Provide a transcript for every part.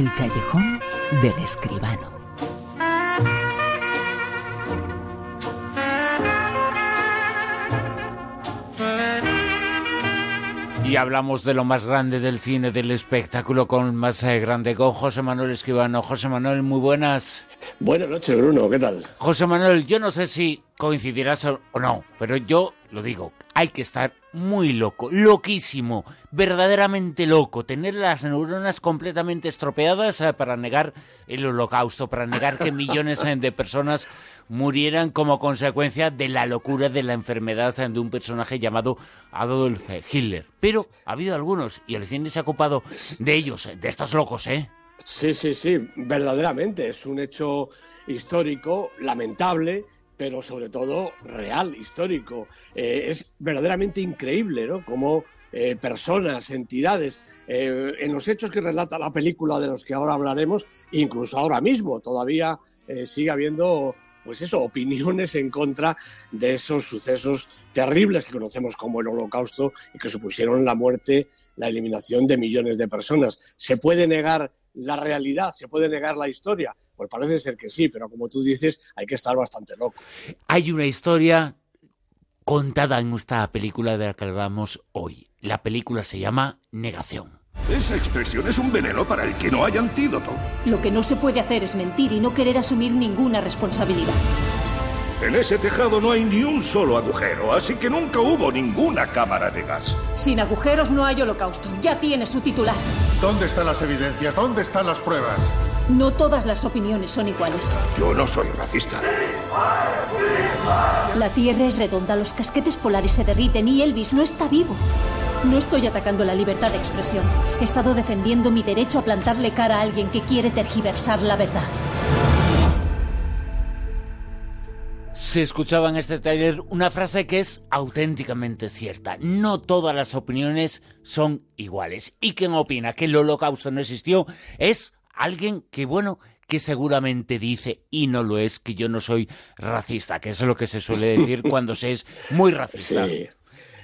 El callejón del escribano. Y hablamos de lo más grande del cine, del espectáculo con más eh, grande, con José Manuel Escribano. José Manuel, muy buenas. Buenas noches, Bruno, ¿qué tal? José Manuel, yo no sé si coincidirás o no, pero yo lo digo, hay que estar muy loco, loquísimo, verdaderamente loco, tener las neuronas completamente estropeadas eh, para negar el holocausto, para negar que millones eh, de personas murieran como consecuencia de la locura de la enfermedad de un personaje llamado Adolf Hitler. Pero ha habido algunos y el cine se ha ocupado de ellos, de estos locos, ¿eh? Sí, sí, sí, verdaderamente es un hecho histórico, lamentable, pero sobre todo real, histórico. Eh, es verdaderamente increíble, ¿no? Como eh, personas, entidades, eh, en los hechos que relata la película de los que ahora hablaremos, incluso ahora mismo todavía sigue habiendo pues eso, opiniones en contra de esos sucesos terribles que conocemos como el holocausto y que supusieron la muerte, la eliminación de millones de personas. ¿Se puede negar la realidad? ¿Se puede negar la historia? Pues parece ser que sí, pero como tú dices, hay que estar bastante loco. Hay una historia contada en esta película de la que hablamos hoy. La película se llama Negación. Esa expresión es un veneno para el que no hay antídoto. Lo que no se puede hacer es mentir y no querer asumir ninguna responsabilidad. En ese tejado no hay ni un solo agujero, así que nunca hubo ninguna cámara de gas. Sin agujeros no hay holocausto. Ya tiene su titular. ¿Dónde están las evidencias? ¿Dónde están las pruebas? No todas las opiniones son iguales. Yo no soy racista. La Tierra es redonda, los casquetes polares se derriten y Elvis no está vivo. No estoy atacando la libertad de expresión. He estado defendiendo mi derecho a plantarle cara a alguien que quiere tergiversar la verdad. Se escuchaba en este taller una frase que es auténticamente cierta. No todas las opiniones son iguales. Y quien opina que el holocausto no existió es alguien que, bueno, que seguramente dice, y no lo es, que yo no soy racista, que es lo que se suele decir cuando se es muy racista.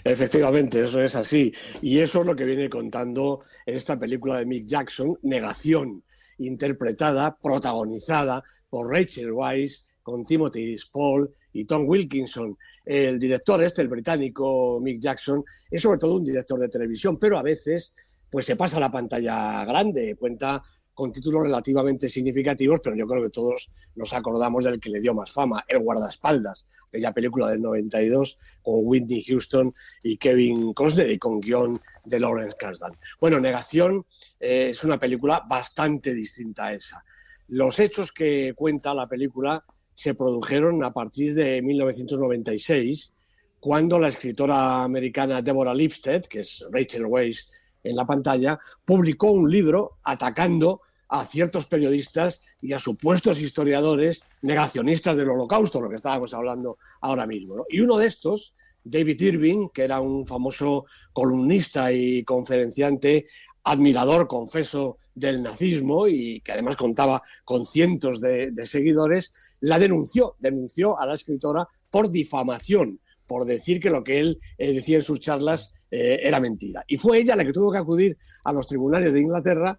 Efectivamente, eso es así. Y eso es lo que viene contando en esta película de Mick Jackson, Negación, interpretada, protagonizada por Rachel Weisz, con Timothy Spall y Tom Wilkinson. El director este, el británico Mick Jackson, es sobre todo un director de televisión, pero a veces pues se pasa a la pantalla grande, cuenta con títulos relativamente significativos, pero yo creo que todos nos acordamos del que le dio más fama, El guardaespaldas, aquella película del 92 con Whitney Houston y Kevin Costner y con guion de Lawrence Kasdan. Bueno, Negación eh, es una película bastante distinta a esa. Los hechos que cuenta la película se produjeron a partir de 1996, cuando la escritora americana Deborah Lipstead, que es Rachel Weisz en la pantalla, publicó un libro atacando a ciertos periodistas y a supuestos historiadores negacionistas del holocausto, lo que estábamos hablando ahora mismo. Y uno de estos, David Irving, que era un famoso columnista y conferenciante, admirador, confeso, del nazismo y que además contaba con cientos de, seguidores, la denunció, denunció a la escritora por difamación, por decir que lo que él eh, decía en sus charlas eh, era mentira. Y fue ella la que tuvo que acudir a los tribunales de Inglaterra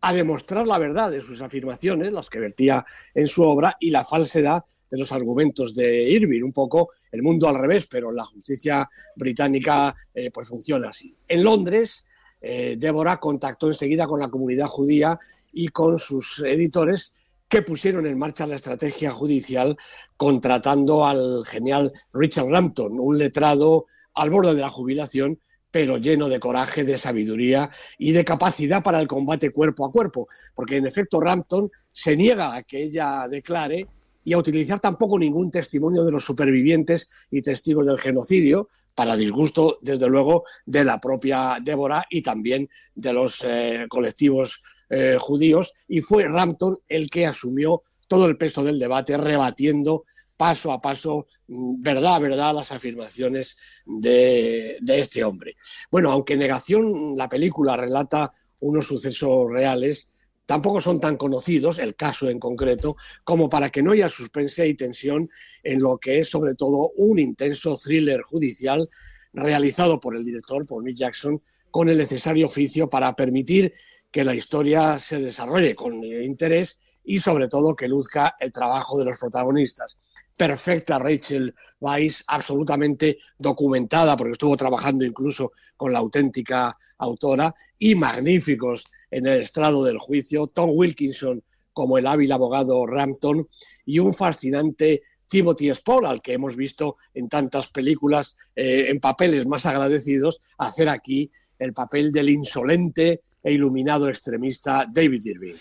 a demostrar la verdad de sus afirmaciones, las que vertía en su obra, y la falsedad de los argumentos de Irving. Un poco el mundo al revés, pero la justicia británica eh, pues funciona así. En Londres, eh, Débora contactó enseguida con la comunidad judía y con sus editores que pusieron en marcha la estrategia judicial contratando al genial Richard Rampton, un letrado al borde de la jubilación, pero lleno de coraje, de sabiduría y de capacidad para el combate cuerpo a cuerpo, porque en efecto Rampton se niega a que ella declare y a utilizar tampoco ningún testimonio de los supervivientes y testigos del genocidio, para disgusto, desde luego, de la propia Débora y también de los eh, colectivos eh, judíos, y fue Rampton el que asumió todo el peso del debate, rebatiendo paso a paso, mm, verdad a verdad, las afirmaciones de, este hombre. Bueno, aunque Negación, la película relata unos sucesos reales, tampoco son tan conocidos, el caso en concreto, como para que no haya suspense y tensión en lo que es sobre todo un intenso thriller judicial realizado por el director, por Mick Jackson, con el necesario oficio para permitir que la historia se desarrolle con interés y sobre todo que luzca el trabajo de los protagonistas. Perfecta Rachel Weisz, absolutamente documentada, porque estuvo trabajando incluso con la auténtica autora, y magníficos en el estrado del juicio, Tom Wilkinson como el hábil abogado Rampton y un fascinante Timothy Spall, al que hemos visto en tantas películas, eh, en papeles más agradecidos, hacer aquí el papel del insolente e iluminado extremista David Irving.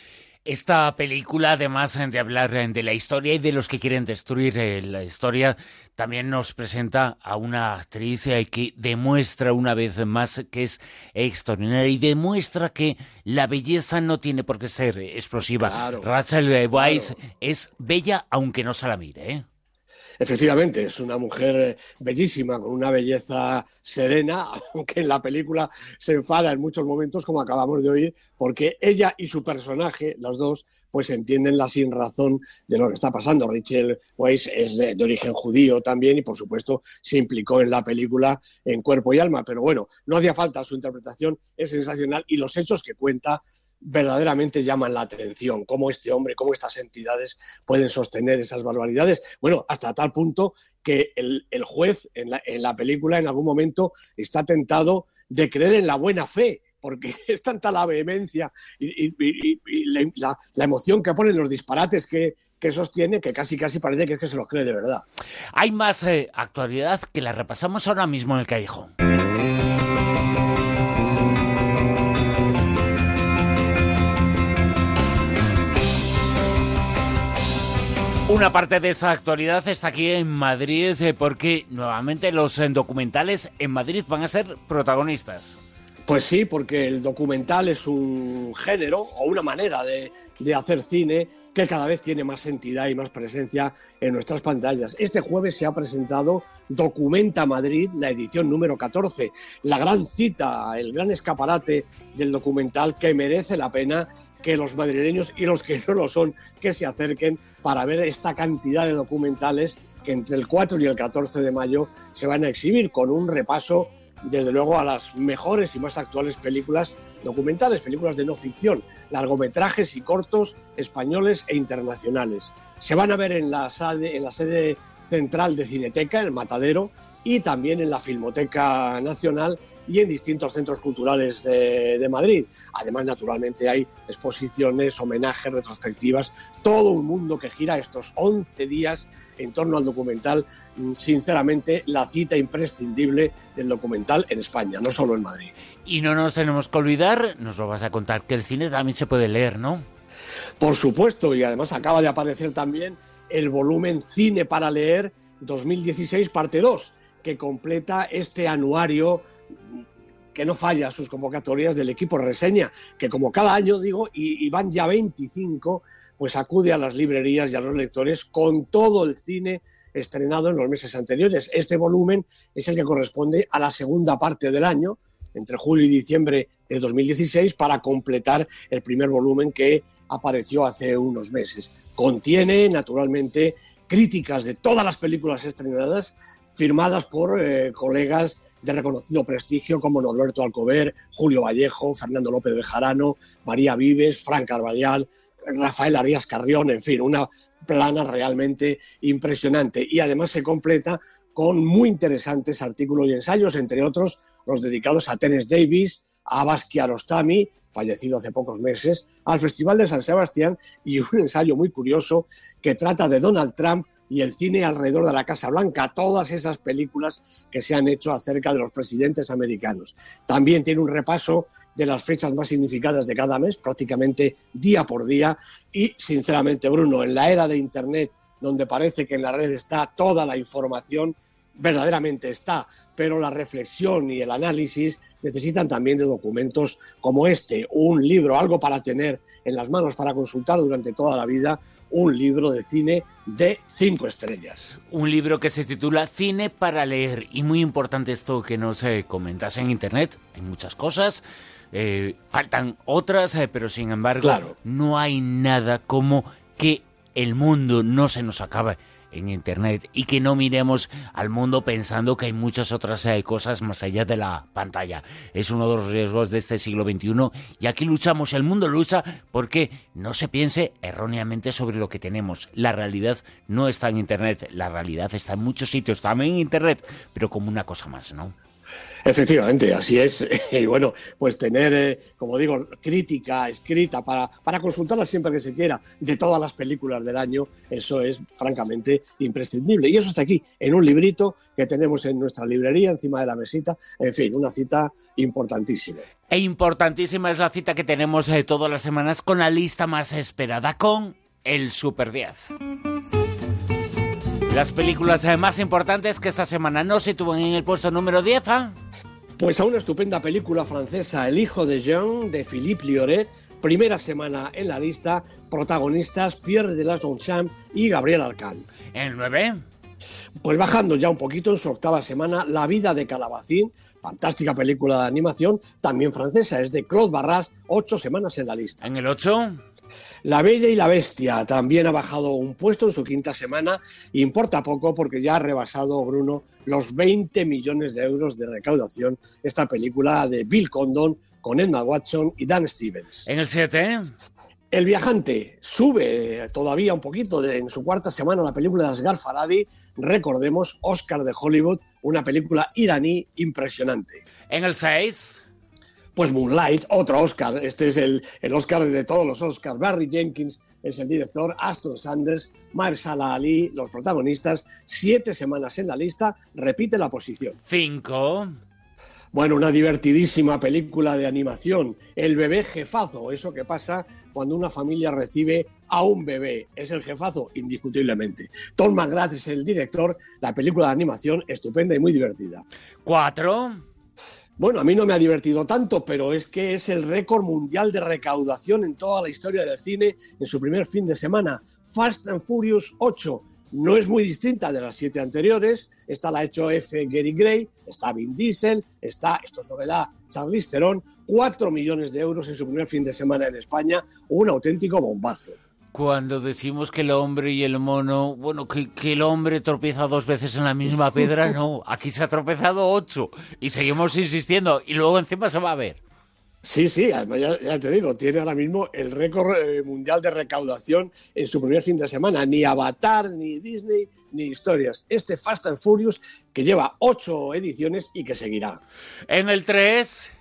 Esta película, además de hablar de la historia y de los que quieren destruir eh, la historia, también nos presenta a una actriz eh, que demuestra una vez más que es extraordinaria y demuestra que la belleza no tiene por qué ser explosiva. Rachel Weisz es bella aunque no se la mire. ¿eh? Efectivamente, es una mujer bellísima, con una belleza serena, aunque en la película se enfada en muchos momentos, como acabamos de oír, porque ella y su personaje, los dos, pues entienden la sin razón de lo que está pasando. Rachel Weisz es de, de, origen judío también y, por supuesto, se implicó en la película en cuerpo y alma. Pero bueno, no hacía falta, su interpretación es sensacional y los hechos que cuenta verdaderamente llaman la atención, cómo este hombre, cómo estas entidades pueden sostener esas barbaridades. Bueno, hasta tal punto que el, juez en la, película en algún momento está tentado de creer en la buena fe, porque es tanta la vehemencia y, la, emoción que ponen los disparates que, sostiene que casi casi parece que es que se los cree de verdad. Hay más eh, actualidad que la repasamos ahora mismo en el callejón. Una parte de esa actualidad está aquí en Madrid eh, porque nuevamente los eh, documentales en Madrid van a ser protagonistas. Pues sí, porque el documental es un género o una manera de, hacer cine que cada vez tiene más entidad y más presencia en nuestras pantallas. Este jueves se ha presentado Documenta Madrid, la edición número 14, la gran cita, el gran escaparate del documental que merece la pena que los madrileños y los que no lo son, que se acerquen para ver esta cantidad de documentales que entre el 4 y el 14 de mayo se van a exhibir con un repaso, desde luego, a las mejores y más actuales películas documentales, películas de no ficción, largometrajes y cortos españoles e internacionales. Se van a ver en la, sede, en la sede central de Cineteca, el Matadero, y también en la Filmoteca Nacional y en distintos centros culturales de, Madrid. Además, naturalmente, hay exposiciones, homenajes, retrospectivas, todo un mundo que gira estos 11 días en torno al documental. Sinceramente, la cita imprescindible del documental en España, no solo en Madrid. Y no nos tenemos que olvidar, nos lo vas a contar, que el cine también se puede leer, ¿no? Por supuesto, y además acaba de aparecer también el volumen Cine para leer 2016, parte 2, que completa este anuario que no falla sus convocatorias del equipo reseña, que como cada año digo, y, van ya 25, pues acude a las librerías y a los lectores con todo el cine estrenado en los meses anteriores. Este volumen es el que corresponde a la segunda parte del año, entre julio y diciembre de 2016, para completar el primer volumen que apareció hace unos meses. Contiene, naturalmente, críticas de todas las películas estrenadas, firmadas por eh, colegas de reconocido prestigio como Norberto Alcover, Julio Vallejo, Fernando López Bejarano, María Vives, Frank Carballal, Rafael Arias Carrión, en fin, una plana realmente impresionante. Y además se completa con muy interesantes artículos y ensayos, entre otros los dedicados a Tennis Davis, a Abbas Kiarostami, fallecido hace pocos meses, al Festival de San Sebastián y un ensayo muy curioso que trata de Donald Trump y el cine alrededor de la Casa Blanca, todas esas películas que se han hecho acerca de los presidentes americanos. También tiene un repaso de las fechas más significadas de cada mes, prácticamente día por día. Y, sinceramente, Bruno, en la era de Internet, donde parece que en la red está toda la información, verdaderamente está, pero la reflexión y el análisis necesitan también de documentos como este, un libro, algo para tener en las manos, para consultar durante toda la vida, un libro de cine de cinco estrellas. Un libro que se titula Cine para leer. Y muy importante esto que no se comentas en Internet. Hay muchas cosas. Eh, faltan otras, eh, pero sin embargo no hay nada como que el mundo no se nos acabe en Internet y que no miremos al mundo pensando que hay muchas otras eh, cosas más allá de la pantalla. Es uno de los riesgos de este siglo XXI y aquí luchamos, el mundo lucha porque no se piense erróneamente sobre lo que tenemos. La realidad no está en Internet, la realidad está en muchos sitios, también en Internet, pero como una cosa más, ¿no? Efectivamente, así es. Y bueno, pues tener, eh, como digo, crítica escrita para, para consultarla siempre que se quiera de todas las películas del año, eso es francamente imprescindible. Y eso está aquí, en un librito que tenemos en nuestra librería, encima de la mesita. En fin, una cita importantísima. E importantísima es la cita que tenemos eh, todas las semanas con la lista más esperada, con el Super 10. Las películas eh, más importantes que esta semana no se tuvo en el puesto número 10. ¿ah? Pues a una estupenda película francesa, El hijo de Jean, de Philippe Lioret, primera semana en la lista, protagonistas Pierre de las Longchamp y Gabriel Arcán. ¿El 9? Pues bajando ya un poquito en su octava semana, La vida de Calabacín, fantástica película de animación, también francesa, es de Claude Barras, ocho semanas en la lista. ¿En el 8? La Bella y la Bestia también ha bajado un puesto en su quinta semana. Importa poco porque ya ha rebasado, Bruno, los 20 millones de euros de recaudación esta película de Bill Condon con Emma Watson y Dan Stevens. ¿En el 7? El viajante sube todavía un poquito en su cuarta semana la película de Asghar Farhadi, recordemos Oscar de Hollywood, una película iraní impresionante. ¿En el 6? Pues Moonlight, otro Oscar. Este es el, el Oscar de todos los Oscars. Barry Jenkins es el director, Aston Sanders, Marsala Ali, los protagonistas. Siete semanas en la lista, repite la posición. Cinco. Bueno, una divertidísima película de animación, El bebé jefazo, eso que pasa cuando una familia recibe a un bebé. Es el jefazo, indiscutiblemente. Tom McGrath es el director, la película de animación estupenda y muy divertida. Cuatro. Bueno, a mí no me ha divertido tanto, pero es que es el récord mundial de recaudación en toda la historia del cine en su primer fin de semana. Fast and Furious 8 no es muy distinta de las siete anteriores. Esta la ha hecho F. Gary Gray, está Vin Diesel, está, esto es novedad, Charlize Theron, 4 millones de euros en su primer fin de semana en España, un auténtico bombazo. Cuando decimos que el hombre y el mono, bueno, que, que, el hombre tropieza dos veces en la misma piedra, no, aquí se ha tropezado ocho y seguimos insistiendo y luego encima se va a ver. Sí, sí, además ya, ya, te digo, tiene ahora mismo el récord eh, mundial de recaudación en su primer fin de semana. Ni Avatar, ni Disney, ni historias. Este Fast and Furious que lleva ocho ediciones y que seguirá. En el 3...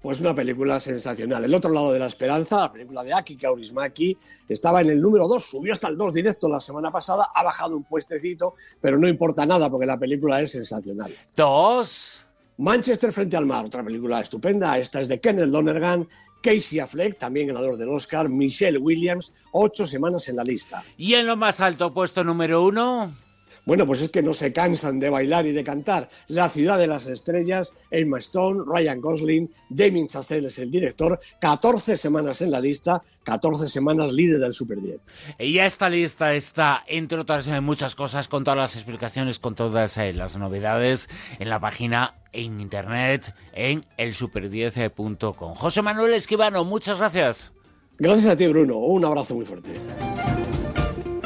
Pues una película sensacional. El otro lado de la esperanza, la película de Aki Kaurismaki, estaba en el número 2, subió hasta el 2 directo la semana pasada, ha bajado un puestecito, pero no importa nada porque la película es sensacional. Dos. Manchester frente al mar, otra película estupenda. Esta es de Kenneth Lonergan. Casey Affleck, también ganador del Oscar. Michelle Williams, ocho semanas en la lista. ¿Y en lo más alto, puesto número uno? Bueno, pues es que no se cansan de bailar y de cantar. La ciudad de las estrellas, Emma Stone, Ryan Gosling, Damien Chazelle es el director, 14 semanas en la lista, 14 semanas líder del Super 10. Y esta lista está, entre otras muchas cosas, con todas las explicaciones, con todas eh, las novedades en la página en internet en elsuper10.com. José Manuel Esquivano, muchas gracias. Gracias a ti, Bruno. Un abrazo muy fuerte.